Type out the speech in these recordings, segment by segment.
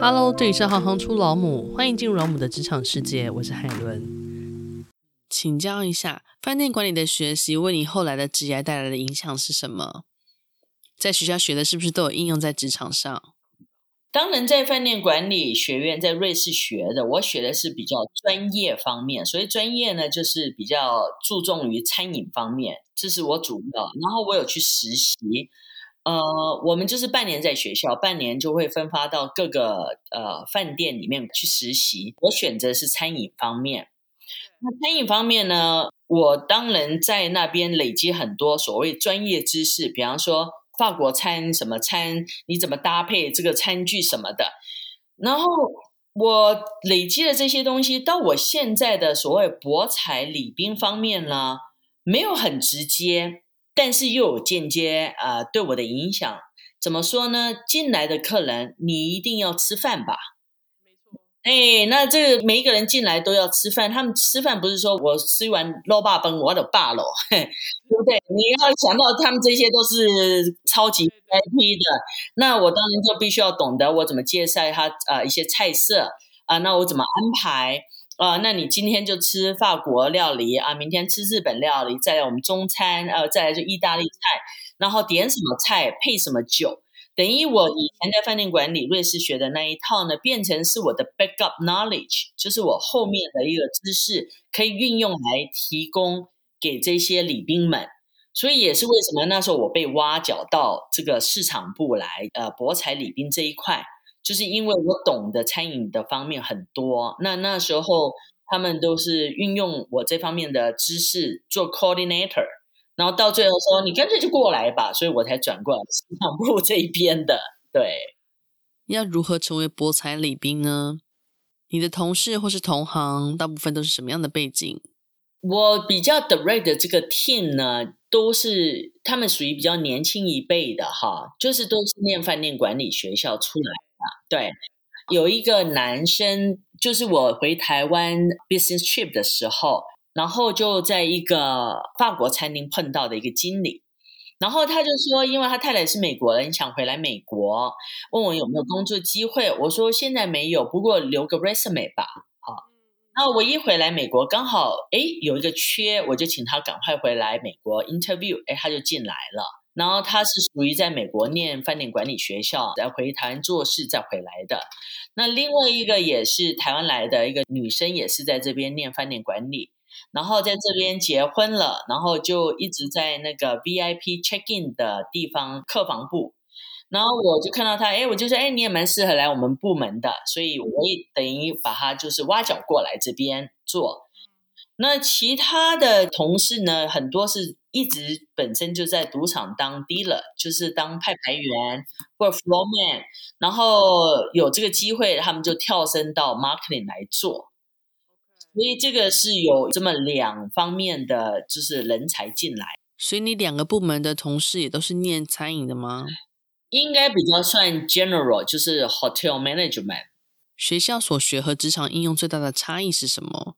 Hello，这里是行行出老母，欢迎进入老母的职场世界，我是海伦。请教一下，饭店管理的学习为你后来的职业带来的影响是什么？在学校学的是不是都有应用在职场上？当然，在饭店管理学院在瑞士学的，我学的是比较专业方面，所以专业呢就是比较注重于餐饮方面，这是我主要。然后我有去实习。呃，我们就是半年在学校，半年就会分发到各个呃饭店里面去实习。我选择是餐饮方面。那餐饮方面呢，我当然在那边累积很多所谓专业知识，比方说法国餐什么餐，你怎么搭配这个餐具什么的。然后我累积了这些东西，到我现在的所谓博彩礼宾方面呢，没有很直接。但是又有间接啊、呃，对我的影响怎么说呢？进来的客人，你一定要吃饭吧？没错。哎，那这个每一个人进来都要吃饭，他们吃饭不是说我吃完肉霸崩我就罢喽，对不对？你要想到他们这些都是超级 VIP 的，那我当然就必须要懂得我怎么介绍他啊、呃、一些菜色啊、呃，那我怎么安排？啊、那你今天就吃法国料理啊，明天吃日本料理，再来我们中餐，呃，再来就意大利菜，然后点什么菜配什么酒，等于我以前在饭店管理瑞士学的那一套呢，变成是我的 backup knowledge，就是我后面的一个知识可以运用来提供给这些礼宾们，所以也是为什么那时候我被挖角到这个市场部来，呃，博彩礼宾这一块。就是因为我懂得餐饮的方面很多，那那时候他们都是运用我这方面的知识做 coordinator，然后到最后说你干脆就过来吧，所以我才转过来市场部这一边的。对，要如何成为博彩礼宾呢？你的同事或是同行大部分都是什么样的背景？我比较 direct 的这个 team 呢，都是他们属于比较年轻一辈的哈，就是都是念饭店管理学校出来。对，有一个男生，就是我回台湾 business trip 的时候，然后就在一个法国餐厅碰到的一个经理，然后他就说，因为他太太是美国人，想回来美国，问我有没有工作机会。我说现在没有，不过留个 resume 吧。好，那我一回来美国，刚好哎有一个缺，我就请他赶快回来美国 interview，哎他就进来了。然后他是属于在美国念饭店管理学校，再回台湾做事再回来的。那另外一个也是台湾来的一个女生，也是在这边念饭店管理，然后在这边结婚了，然后就一直在那个 VIP check in 的地方客房部。然后我就看到他，哎，我就说，哎，你也蛮适合来我们部门的，所以我也等于把他就是挖角过来这边做。那其他的同事呢，很多是。一直本身就在赌场当 dealer，就是当派牌员或者 floor man，然后有这个机会，他们就跳升到 marketing 来做。所以这个是有这么两方面的，就是人才进来。所以你两个部门的同事也都是念餐饮的吗？应该比较算 general，就是 hotel management。学校所学和职场应用最大的差异是什么？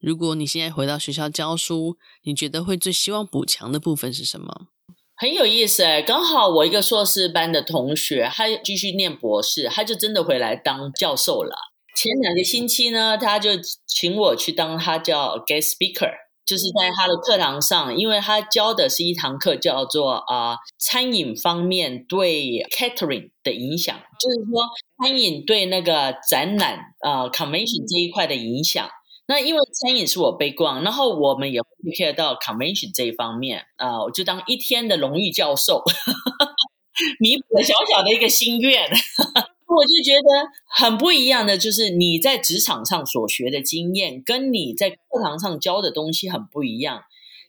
如果你现在回到学校教书，你觉得会最希望补强的部分是什么？很有意思哎，刚好我一个硕士班的同学，他继续念博士，他就真的回来当教授了。前两个星期呢，他就请我去当他叫 guest speaker，就是在他的课堂上，因为他教的是一堂课叫做啊、餐饮方面对 catering 的影响，就是说餐饮对那个展览啊、convention 这一块的影响。那因为餐饮是我背光，然后我们也会 care 到 convention 这一方面啊、我就当一天的荣誉教授，弥补了小小的一个心愿。我就觉得很不一样的，就是你在职场上所学的经验，跟你在课堂上教的东西很不一样。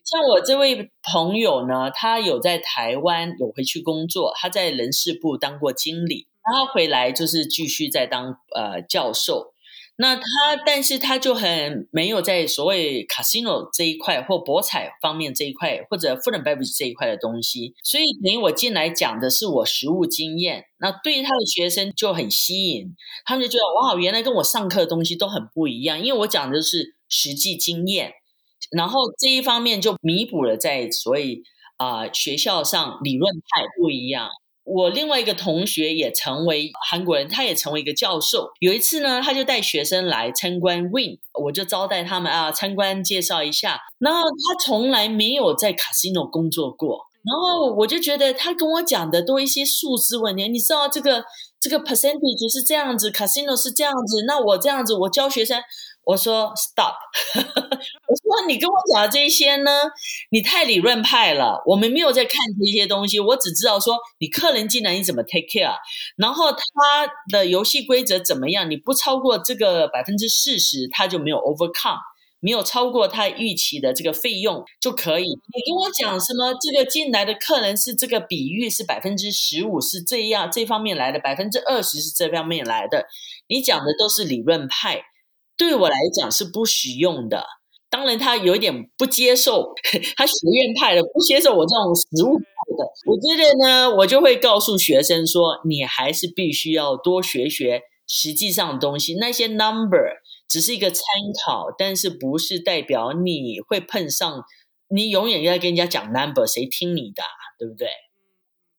像我这位朋友呢，他有在台湾有回去工作，他在人事部当过经理，然后回来就是继续在当呃教授。那他，但是他就很没有在所谓 casino 这一块或博彩方面这一块，或者 food and beverage 这一块的东西，所以等于我进来讲的是我实务经验，那对于他的学生就很吸引，他们就觉得哇，原来跟我上课的东西都很不一样，因为我讲的是实际经验，然后这一方面就弥补了在所谓啊、学校上理论派不一样。我另外一个同学也成为韩国人，他也成为一个教授。有一次呢，他就带学生来参观 Wynn，我就招待他们啊，参观介绍一下。然后他从来没有在 casino 工作过，然后我就觉得他跟我讲的都一些数字问题，你知道这个这个 percentage 是这样子，casino 是这样子，那我这样子我教学生。我说 stop，我说你跟我讲的这些呢，你太理论派了。我们没有在看这些东西，我只知道说你客人进来你怎么 take care，然后他的游戏规则怎么样，你不超过这个百分之四十，他就没有 overcome，没有超过他预期的这个费用就可以。你跟我讲什么？这个进来的客人是这个比率是百分之十五是这样这方面来的，百分之二十是这方面来的，你讲的都是理论派。对我来讲是不实用的，当然他有点不接受，他学院派的不接受我这种实务派的。我觉得呢，我就会告诉学生说，你还是必须要多学学实际上的东西。那些 number 只是一个参考，但是不是代表你会碰上。你永远要跟人家讲 number，谁听你的啊？对不对？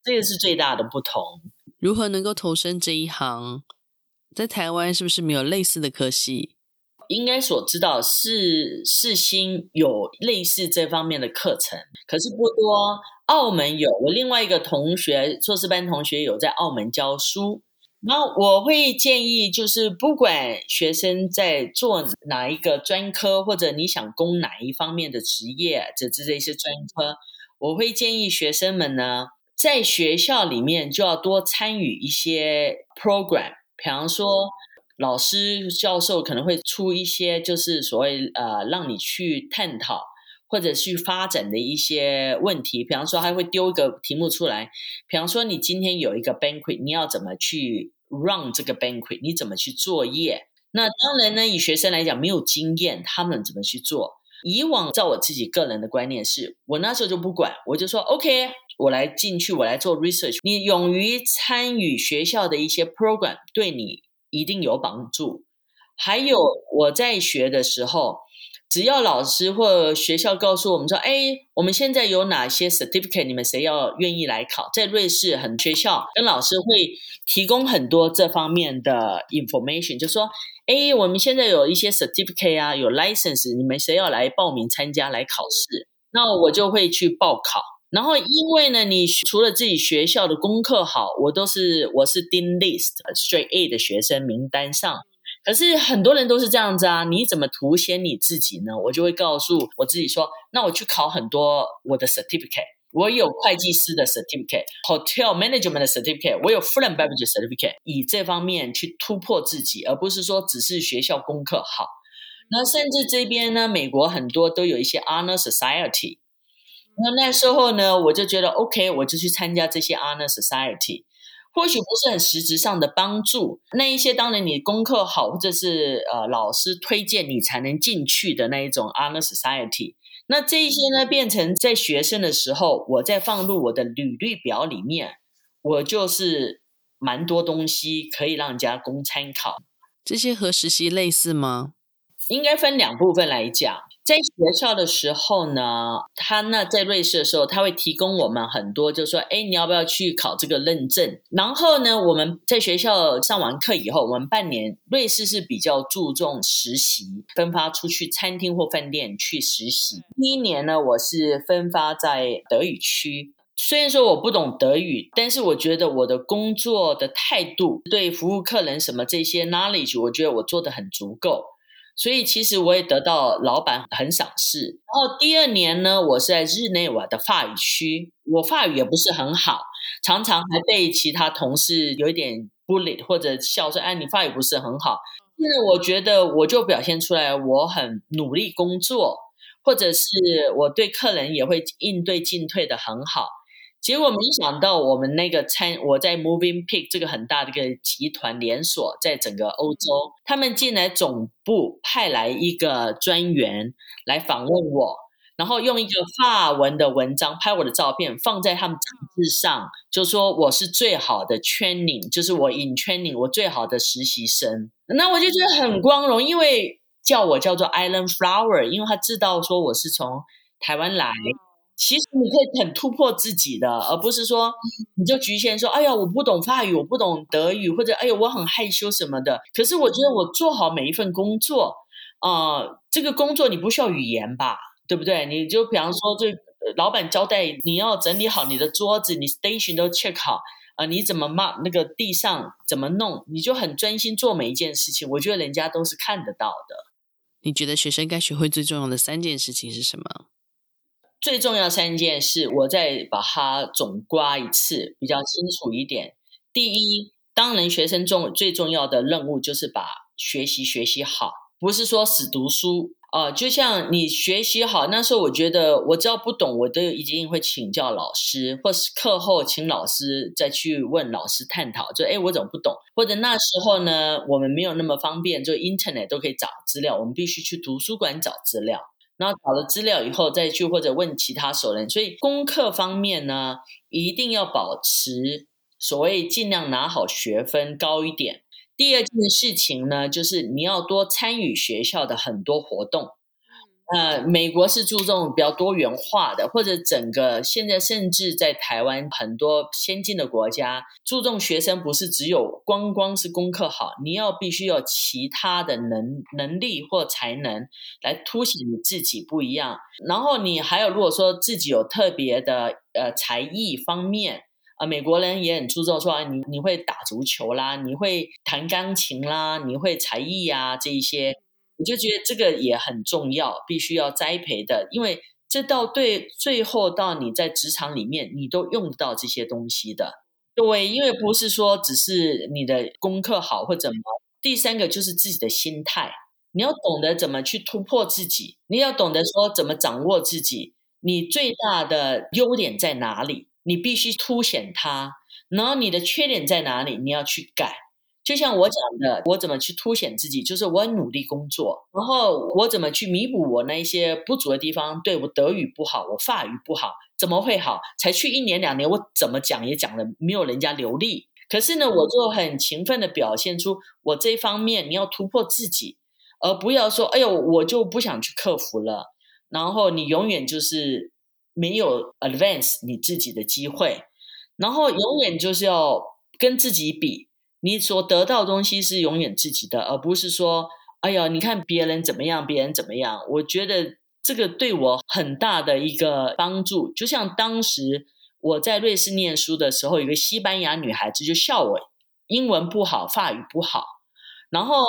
这个是最大的不同。如何能够投身这一行？在台湾是不是没有类似的科系？应该所知道是世新有类似这方面的课程，可是不多。澳门有，我另外一个同学，硕士班同学有在澳门教书。然后我会建议，就是不管学生在做哪一个专科，或者你想攻哪一方面的职业，这这这些专科，我会建议学生们呢，在学校里面就要多参与一些 program，比方说。老师、教授可能会出一些，就是所谓呃，让你去探讨或者去发展的一些问题。比方说，还会丢一个题目出来。比方说，你今天有一个 banquet，你要怎么去 run 这个 banquet？你怎么去作业？那当然呢，以学生来讲没有经验，他们怎么去做？以往照我自己个人的观念是，我那时候就不管，我就说 OK，我来进去，我来做 research。你勇于参与学校的一些 program，对你。一定有帮助。还有我在学的时候，只要老师或学校告诉我们说：“哎，我们现在有哪些 certificate，你们谁要愿意来考？”在瑞士，很学校跟老师会提供很多这方面的 information，就说：“哎，我们现在有一些 certificate 啊，有 license，你们谁要来报名参加来考试？”那我就会去报考。然后，因为呢，你除了自己学校的功课好，我都是我是 Dean List Straight A 的学生名单上。可是很多人都是这样子啊，你怎么凸显你自己呢？我就会告诉我自己说，那我去考很多我的 certificate，我有会计师的 certificate，hotel management 的 certificate，我有 food and beverage certificate，以这方面去突破自己，而不是说只是学校功课好。那甚至这边呢，美国很多都有一些 honor society。那那时候呢，我就觉得 OK，我就去参加这些 Honor Society，或许不是很实质上的帮助。那一些当然你功课好，或者是呃老师推荐你才能进去的那一种 Honor Society。那这一些呢，变成在学生的时候，我在放入我的履历表里面，我就是蛮多东西可以让人家供参考。这些和实习类似吗？应该分两部分来讲。在学校的时候呢，他那在瑞士的时候，他会提供我们很多，就是说，哎，你要不要去考这个认证？然后呢，我们在学校上完课以后，我们半年，瑞士是比较注重实习，分发出去餐厅或饭店去实习。第一年呢，我是分发在德语区，虽然说我不懂德语，但是我觉得我的工作的态度，对服务客人什么这些 knowledge，我觉得我做的很足够。所以其实我也得到老板很赏识。然后第二年呢，我是在日内瓦的法语区，我法语也不是很好，常常还被其他同事有一点 bully 或者笑说：“哎，你法语不是很好。”但是我觉得我就表现出来我很努力工作，或者是我对客人也会应对进退的很好。结果没想到，我们那个餐，我在 Moving Pick 这个很大的一个集团连锁，在整个欧洲，他们进来总部派来一个专员来访问我，然后用一个法文的文章拍我的照片放在他们杂志上，就说我是最好的 training，就是我 in training，我最好的实习生。那我就觉得很光荣，因为叫我叫做 Island Flower，因为他知道说我是从台湾来。其实你可以很突破自己的，而不是说你就局限说，哎呀，我不懂法语，我不懂德语，或者哎呀，我很害羞什么的。可是我觉得我做好每一份工作，啊、呃，这个工作你不需要语言吧，对不对？你就比方说，这老板交代你要整理好你的桌子，你 station 都 check 好啊、呃，你怎么 mark 那个地上怎么弄，你就很专心做每一件事情。我觉得人家都是看得到的。你觉得学生该学会最重要的三件事情是什么？最重要三件事，我再把它总刮一次，比较清楚一点。第一，当然学生重最重要的任务就是把学习学习好，不是说死读书啊、呃。就像你学习好，那时候我觉得我只要不懂，我都一定会请教老师，或是课后请老师再去问老师探讨，就哎我怎么不懂？或者那时候呢，我们没有那么方便，就 Internet 都可以找资料，我们必须去图书馆找资料。然后找了资料以后再去或者问其他熟人，所以功课方面呢，一定要保持所谓尽量拿好学分高一点。第二件事情呢，就是你要多参与学校的很多活动。呃，美国是注重比较多元化的，或者整个现在甚至在台湾很多先进的国家，注重学生不是只有光光是功课好，你要必须有其他的能能力或才能来凸显你自己不一样。然后你还有如果说自己有特别的呃才艺方面，啊、美国人也很注重说你你会打足球啦，你会弹钢琴啦，你会才艺呀这一些。我就觉得这个也很重要，必须要栽培的，因为这到对最后到你在职场里面，你都用得到这些东西的。对，因为不是说只是你的功课好或怎么。第三个就是自己的心态，你要懂得怎么去突破自己，你要懂得说怎么掌握自己，你最大的优点在哪里，你必须凸显它，然后你的缺点在哪里，你要去改。就像我讲的，我怎么去凸显自己，就是我努力工作，然后我怎么去弥补我那一些不足的地方。对，我德语不好，我法语不好，怎么会好？才去一年两年，我怎么讲也讲的没有人家流利。可是呢，我就很勤奋的表现出我这方面，你要突破自己，而不要说，哎呦，我就不想去克服了。然后你永远就是没有 advance 你自己的机会，然后永远就是要跟自己比。你所得到的东西是永远自己的，而不是说，哎呀，你看别人怎么样，别人怎么样。我觉得这个对我很大的一个帮助。就像当时我在瑞士念书的时候，有个西班牙女孩子就笑我英文不好，法语不好，然后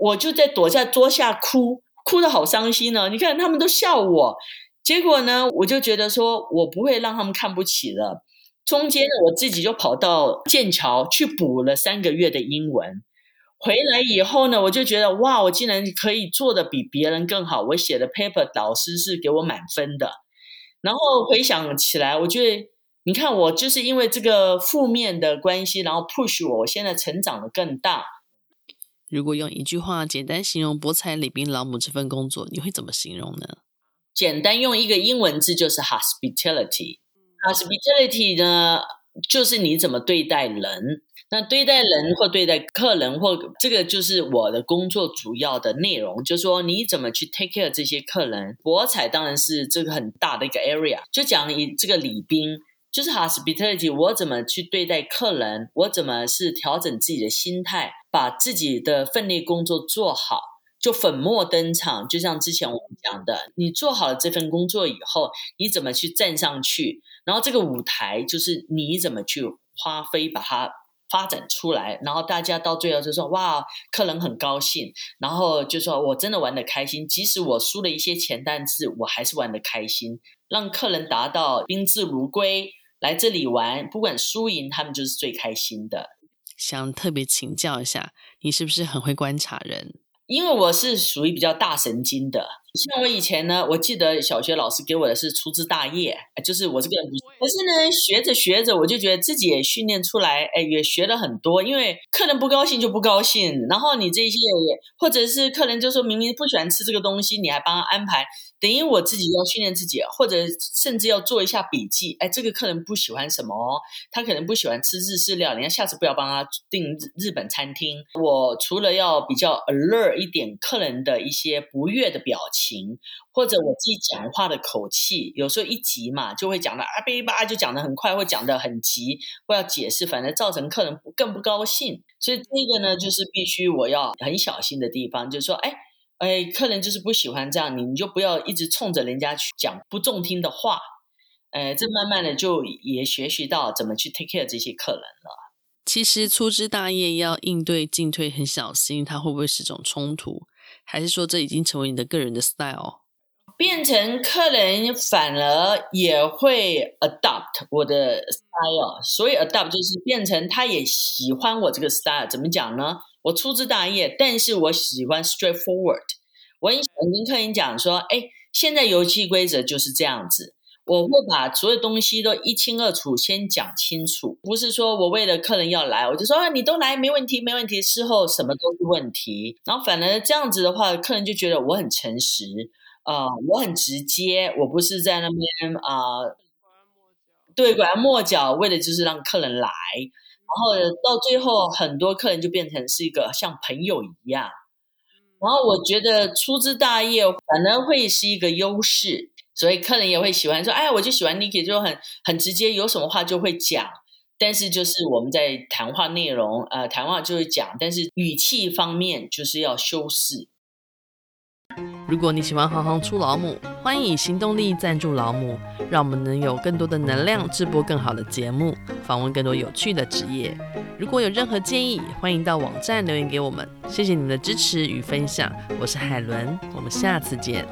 我就在躲在桌下哭，哭得好伤心呢。你看他们都笑我，结果呢，我就觉得说我不会让他们看不起了。中间呢，我自己就跑到剑桥去补了三个月的英文，回来以后呢，我就觉得哇，我竟然可以做的比别人更好。我写的 paper 导师是给我满分的。然后回想起来，我觉得你看我就是因为这个负面的关系，然后 push 我，我现在成长的更大。如果用一句话简单形容博彩礼宾老母这份工作，你会怎么形容呢？简单用一个英文字就是 hospitality。Hospitality 呢，就是你怎么对待人。那对待人或对待客人，或这个就是我的工作主要的内容，就是说你怎么去 take care 这些客人。博彩当然是这个很大的一个 area，就讲一这个礼宾，就是 Hospitality，我怎么去对待客人，我怎么是调整自己的心态，把自己的分内工作做好。就粉墨登场，就像之前我们讲的，你做好了这份工作以后，你怎么去站上去？然后这个舞台就是你怎么去发挥，把它发展出来。然后大家到最后就说：“哇，客人很高兴。”然后就说：“我真的玩的开心，即使我输了一些钱，但是我还是玩的开心。”让客人达到宾至如归，来这里玩，不管输赢，他们就是最开心的。想特别请教一下，你是不是很会观察人？因为我是属于比较大神经的，像我以前呢，我记得小学老师给我的是粗枝大叶，就是我这个人。可是呢，学着学着，我就觉得自己也训练出来，哎，也学了很多。因为客人不高兴就不高兴，然后你这些也，或者是客人就说明明不喜欢吃这个东西，你还帮他安排。等于我自己要训练自己，或者甚至要做一下笔记。哎，这个客人不喜欢什么哦？他可能不喜欢吃日式料理，人家下次不要帮他订日日本餐厅。我除了要比较 alert 一点客人的一些不悦的表情，或者我自己讲话的口气，有时候一急嘛，就会讲的啊叭一叭就讲得很快，或讲得很急，或要解释，反正造成客人更不高兴。所以这个呢，就是必须我要很小心的地方，就是说，哎哎，客人就是不喜欢这样，你你就不要一直冲着人家去讲不中听的话。哎，这慢慢的就也学习到怎么去 take care 这些客人了。其实粗枝大叶要应对进退很小心，它会不会是种冲突？还是说这已经成为你的个人的 style？变成客人反而也会 adopt 我的 style，所以 adopt 就是变成他也喜欢我这个 style。怎么讲呢？我粗枝大叶，但是我喜欢 straightforward。我很喜欢跟客人讲说，哎，现在游戏规则就是这样子。我会把所有东西都一清二楚，先讲清楚，不是说我为了客人要来，我就说啊，你都来没问题，没问题。事后什么都是问题，然后反而这样子的话，客人就觉得我很诚实，呃，我很直接，我不是在那边啊，呃、对，拐弯抹角，为的就是让客人来，然后到最后很多客人就变成是一个像朋友一样，然后我觉得粗枝大叶反而会是一个优势。所以客人也会喜欢说，哎，我就喜欢 Niki，就很很直接，有什么话就会讲。但是就是我们在谈话内容，呃，谈话就会讲，但是语气方面就是要修饰。如果你喜欢行行出老母，欢迎以行动力赞助老母，让我们能有更多的能量制播更好的节目，访问更多有趣的职业。如果有任何建议，欢迎到网站留言给我们。谢谢你们的支持与分享，我是海伦，我们下次见。